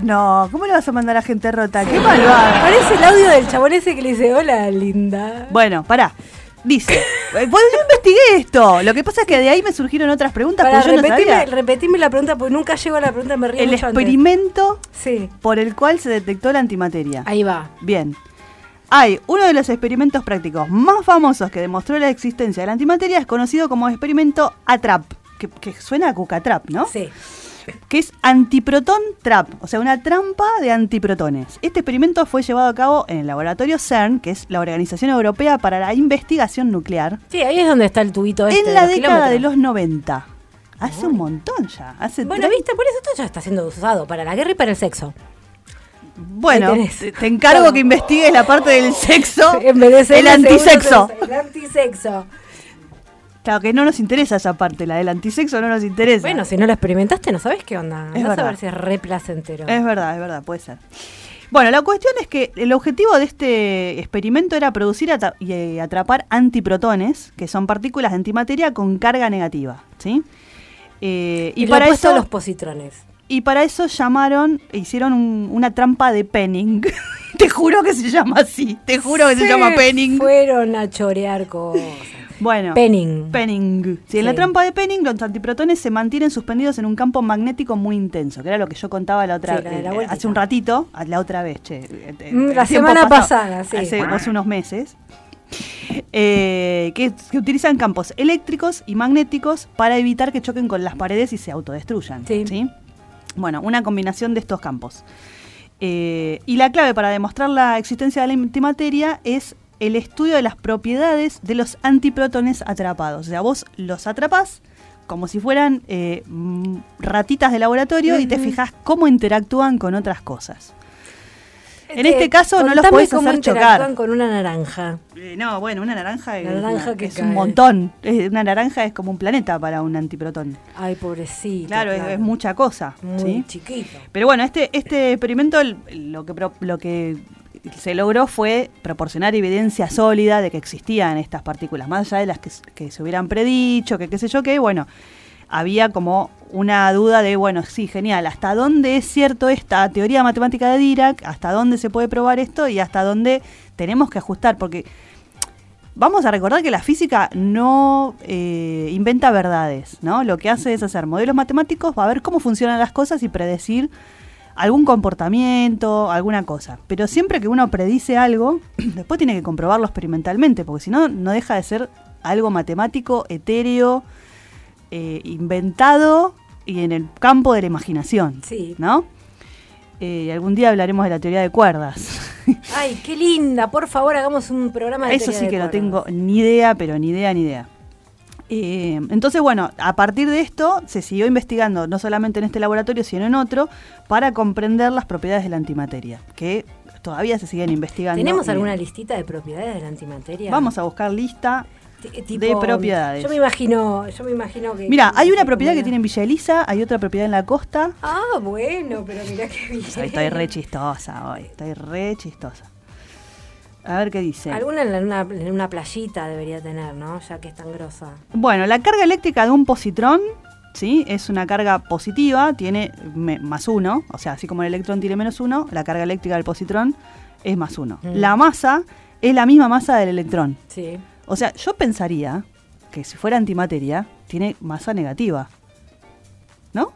No, ¿cómo le vas a mandar a gente rota? ¡Qué malvada! Parece el audio del chabón ese que le dice, hola, linda. Bueno, pará. Dice, eh, pues yo investigué esto. Lo que pasa es que de ahí me surgieron otras preguntas, Para pero yo no repetirme, sabía. repetirme la pregunta, porque nunca llego a la pregunta, me río El mucho antes. experimento Sí, por el cual se detectó la antimateria. ahí va. Bien. Hay uno de los experimentos prácticos más famosos que demostró la existencia de la antimateria es conocido como experimento ATRAP, que, que suena a cucatrap, ¿no? Sí. Que es antiproton trap, o sea, una trampa de antiprotones. Este experimento fue llevado a cabo en el laboratorio CERN, que es la Organización Europea para la Investigación Nuclear, Sí, ahí es donde está el tubito este en la década de los 90. Hace un montón ya. Hace Bueno, viste, por eso todo ya está siendo usado para la guerra y para el sexo. Bueno, te, encargo que investigues la parte del sexo, En vez de el antisexo. El antisexo. Claro que no nos interesa esa parte, la del antisexo no nos interesa. Bueno, si no lo experimentaste, no sabes qué onda. Es Vas a ver si es re placentero. Es verdad, es verdad, puede ser. Bueno, la cuestión es que el objetivo de este experimento era producir y eh, atrapar antiprotones, que son partículas de antimateria con carga negativa, ¿sí? Eh, y, y para eso, los positrones. Y para eso llamaron, hicieron un- una trampa de penning. te juro que se llama así, te juro que se llama penning. Fueron a chorear cosas. Bueno, Penning. Penning. Sí, en la Sí. trampa de Penning los antiprotones se mantienen suspendidos en un campo magnético muy intenso, que era lo que yo contaba la otra Sí, la de la eh, hace un ratito, la otra vez, che. eh, eh, Mm, la semana pasada, sí. Hace, hace unos meses. eh, que, que utilizan campos eléctricos y magnéticos para evitar que choquen con las paredes y se autodestruyan. Sí. Bueno, una combinación de estos campos. Eh, y la clave para demostrar la existencia de la antimateria es el estudio de las propiedades de los antiprotones atrapados. O sea, vos los atrapás como si fueran eh, mm, ratitas de laboratorio y te fijas cómo interactúan con otras cosas. En este caso no los podés cómo hacer chocar. con una naranja. Eh, no, bueno, una naranja, es, La naranja una- que es cae. un montón. Es- una naranja es como un planeta para un antiprotón. Ay, pobrecito. Claro, es- Es, mucha cosa. Muy ¿sí? chiquito. Pero bueno, este, este experimento lo que, pro- lo que se logró fue proporcionar evidencia sólida de que existían estas partículas, más allá de las que, que se hubieran predicho, que qué sé yo qué, bueno, había como una duda de, bueno, sí, genial, ¿hasta dónde es cierto esta teoría matemática de Dirac? ¿Hasta dónde se puede probar esto? Y hasta dónde tenemos que ajustar, porque vamos a recordar que la física no eh, inventa verdades, ¿no? Lo que hace es hacer modelos matemáticos, va a ver cómo funcionan las cosas y predecir algún comportamiento, alguna cosa. Pero siempre que uno predice algo, después tiene que comprobarlo experimentalmente, porque si no, no deja de ser algo matemático, etéreo, eh, inventado y en el campo de la imaginación, Sí. ¿no? Eh, algún día hablaremos de la teoría de cuerdas. Ay, qué linda. Por favor, hagamos un programa de Eso teoría sí de que no tengo ni idea, pero ni idea, ni idea. Eh, entonces, bueno, a partir de esto se siguió investigando, no solamente en este laboratorio, sino en otro, para comprender las propiedades de la antimateria, que todavía se siguen investigando. ¿Tenemos alguna listita de propiedades de la antimateria? Vamos a buscar lista. T- de propiedades. Yo me imagino, yo me imagino que. Mira, hay una propiedad que tiene en Villa Elisa, hay otra propiedad en la costa. Ah, bueno, pero mirá qué bien. Estoy re chistosa hoy, estoy re chistosa. A ver qué dice. Alguna en, una, en una playita debería tener, ¿no? Ya que es tan grosa. Bueno, la carga eléctrica de un positrón, ¿sí? Es una carga positiva, tiene más uno, o sea, así como el electrón tiene menos uno, la carga eléctrica del positrón es más uno. Mm. La masa es la misma masa del electrón. Sí. O sea, yo pensaría que si fuera antimateria, tiene masa negativa. ¿No?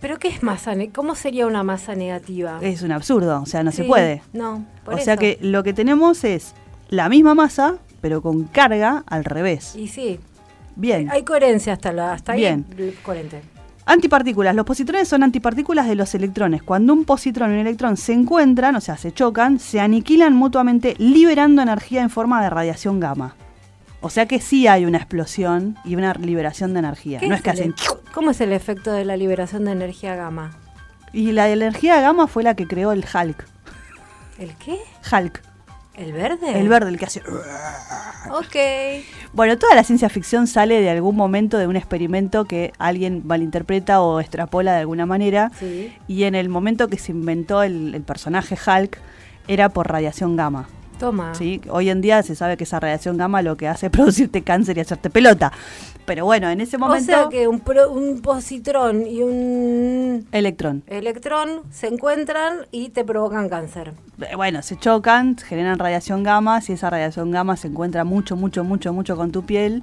¿Pero qué es masa? ¿Cómo sería una masa negativa? Es un absurdo, o sea, no se puede. No, por o sea que lo que tenemos es la misma masa, pero con carga al revés. Y sí, Bien. hay coherencia hasta, la, hasta Bien. ahí. Coherente. Antipartículas. Los positrones son antipartículas de los electrones. Cuando un positrón y un electrón se encuentran, o sea, se chocan, se aniquilan mutuamente liberando energía en forma de radiación gamma. O sea que sí hay una explosión y una liberación de energía. ¿Qué No es que el hacen... e- ¿Cómo es el efecto de la liberación de energía gamma? Y la energía gamma fue la que creó el Hulk. ¿El qué? Hulk. ¿El verde? El verde, el que hace... Ok. Bueno, toda la ciencia ficción sale de algún momento de un experimento que alguien malinterpreta o extrapola de alguna manera. Sí. Y en el momento que se inventó el, el personaje Hulk era por radiación gamma. Toma. ¿sí? Hoy en día se sabe que esa radiación gamma lo que hace es producirte cáncer y hacerte pelota. Pero bueno, en ese O momento... sea que un, pro- un positrón y un Electrón. electrón se encuentran y te provocan cáncer. Eh, Bueno, se chocan, generan radiación gamma. Si esa radiación gamma se encuentra mucho, mucho, mucho, mucho con tu piel,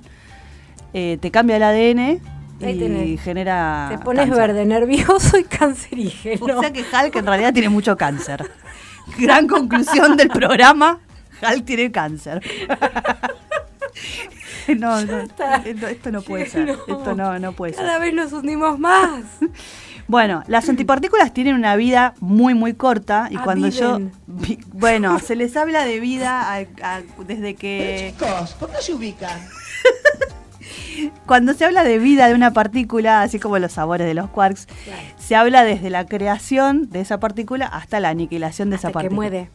eh, te cambia el ADN Ahí y tenés. genera. te pones cáncer. verde, nervioso y cancerígeno. O sea que Hulk en realidad tiene mucho cáncer. Gran conclusión del programa: Hulk tiene cáncer. No, no, esto, esto no puede ser. Esto no, no puede ser. Cada vez nos hundimos más. Bueno, las antipartículas tienen una vida muy, muy corta y Ah, cuando yo... viven. Bueno, se les habla de vida a- a- desde que... Chicos, ¿por qué se ubican? Cuando se habla de vida de una partícula, así como los sabores de los quarks, se habla desde la creación de esa partícula hasta la aniquilación de esa Hasta que partícula. muere.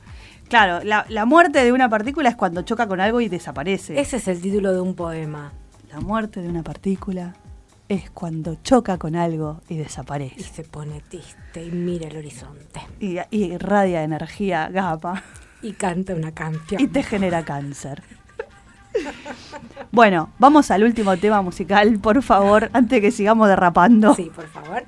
Claro, la, la muerte de una partícula es cuando choca con algo y desaparece. Ese es el título de un poema. La muerte de una partícula es cuando choca con algo y Y desaparece. se pone triste y mira el horizonte. Y, y irradia energía gamma Y canta una canción. y te genera cáncer. Bueno, vamos al último tema musical, por favor, antes de que sigamos derrapando. Sí, por favor.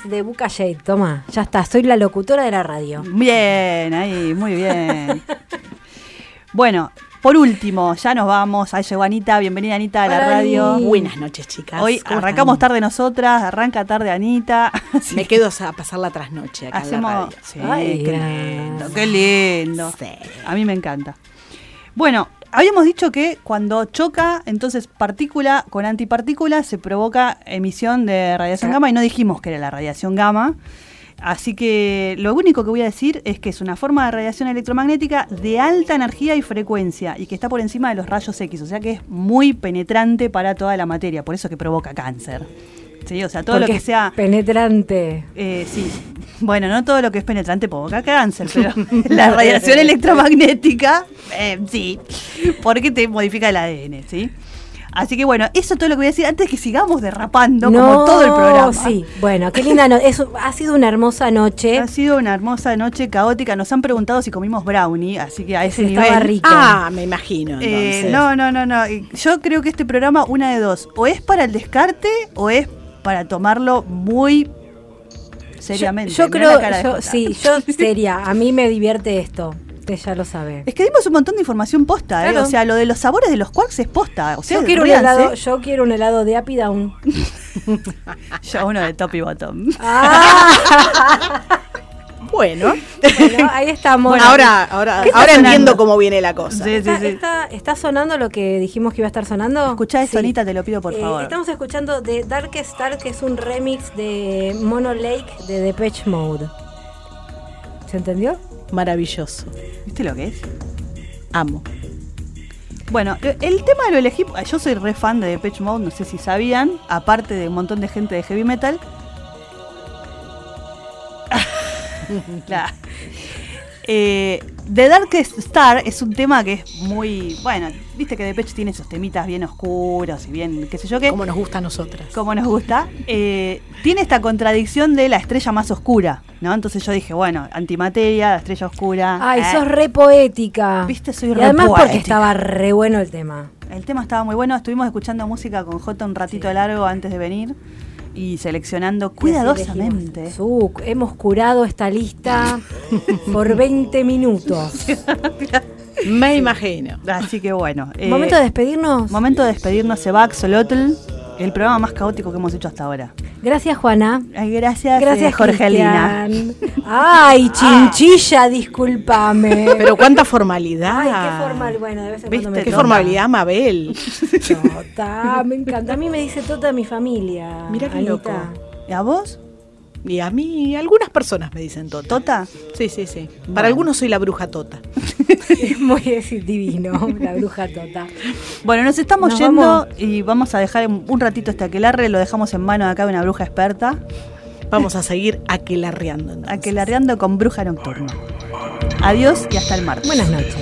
De Buca Shade. Toma, ya está, soy la locutora de la radio. Bien, ahí, muy bien. bueno, por último, ya nos vamos. Ahí llegó Anita, bienvenida Anita a la Hola, radio. Buenas noches, chicas. Hoy ¿Cómo arrancamos están? tarde nosotras, arranca tarde Anita. Me que quedo a pasar la trasnoche acá en la hacemos. radio. Sí, Ay, qué gracias. lindo, qué lindo. Sí. A mí me encanta. Bueno, habíamos dicho que cuando choca, entonces partícula con antipartícula se provoca emisión de radiación gamma y no dijimos que era la radiación gamma. Así que lo único que voy a decir es que es una forma de radiación electromagnética de alta energía y frecuencia y que está por encima de los rayos X, o sea que es muy penetrante para toda la materia, por eso que provoca cáncer. Sí, o sea, todo Porque lo que sea penetrante. eh, sí. Bueno, no todo lo que es penetrante provoca cáncer, pero la radiación electromagnética, eh, sí, porque te modifica el ADN, ¿sí? Así que bueno, eso es todo lo que voy a decir antes que sigamos derrapando como todo el programa. Sí, bueno, qué linda noche. Ha sido una hermosa noche. Ha sido una hermosa noche caótica. Nos han preguntado si comimos brownie, así que a ese Estaba nivel. rico. Ah, me imagino. Eh, no, no, no, no. Yo creo que este programa, una de dos, o es para el descarte o es para tomarlo muy seriamente. Yo, creo, yo- sí, yo seria. A mí me divierte esto. Usted ya lo sabe. Es que dimos un montón de información posta, ¿eh? Claro. O sea, lo de los sabores de los quarks es posta. O sea, Yo quiero, un helado, yo quiero un helado de Happy Down. Yo uno de top y bottom. Bueno, Bueno, ahí estamos. bueno, ahora, ahora, ¿Qué está ahora entiendo cómo viene la cosa. Sí, sí, ¿Está, sí. está- está sonando lo que dijimos que iba a estar sonando? Escuchá esto, Sí. Anita, te lo pido por Eh, favor. Estamos escuchando de Darkest Star, que es un remix de Mono Lake de Depeche Mode. ¿Se entendió? Maravilloso. ¿Viste lo que es? Amo. Bueno, eh, el tema lo elegí. Yo soy re fan de Depeche Mode, no sé si sabían. Aparte de un montón de gente de heavy metal. Claro. Eh, The Darkest Star es un tema que es muy. Bueno, viste que Depeche tiene esos temitas bien oscuros y bien, qué sé yo qué. Como nos gusta a nosotras. como nos gusta, eh, tiene esta contradicción de la estrella más oscura, ¿no? Entonces yo dije, bueno, antimateria, la estrella oscura. Ay, eh, sos re poética. Viste, soy y re además porque estaba re bueno el tema. El tema estaba muy bueno, estuvimos escuchando música con Jota un ratito largo antes de venir y seleccionando cuidadosamente. Su, hemos curado esta lista por 20 minutos. Me imagino. Así que bueno. eh, Momento de despedirnos. momento de despedirnos, se va Axolotl, el programa más caótico que hemos hecho hasta ahora. Gracias, Juana. Ay, gracias, Gracias, eh, Jorgelina. Cristian. Ay, chinchilla, discúlpame. Pero cuánta formalidad. Ay, qué formal. Bueno, de vez en cuando me Qué Tota. formalidad, Mabel. Tota, me encanta. A mí me dice Tota mi familia. Mira qué Anita. loco. ¿Y a vos? Y a mí, algunas personas me dicen Tota. ¿Tota? Sí, sí, sí. Bueno. Para algunos soy la bruja Tota. Es muy decir, divino, la bruja Tota. Bueno, nos estamos Nos yendo vamos. y vamos a dejar un ratito este aquelarre, lo dejamos en manos acá de una bruja experta, Vamos a seguir aquelarreando. entonces. aquelarreando con bruja nocturna. Adiós y hasta el martes. Buenas noches.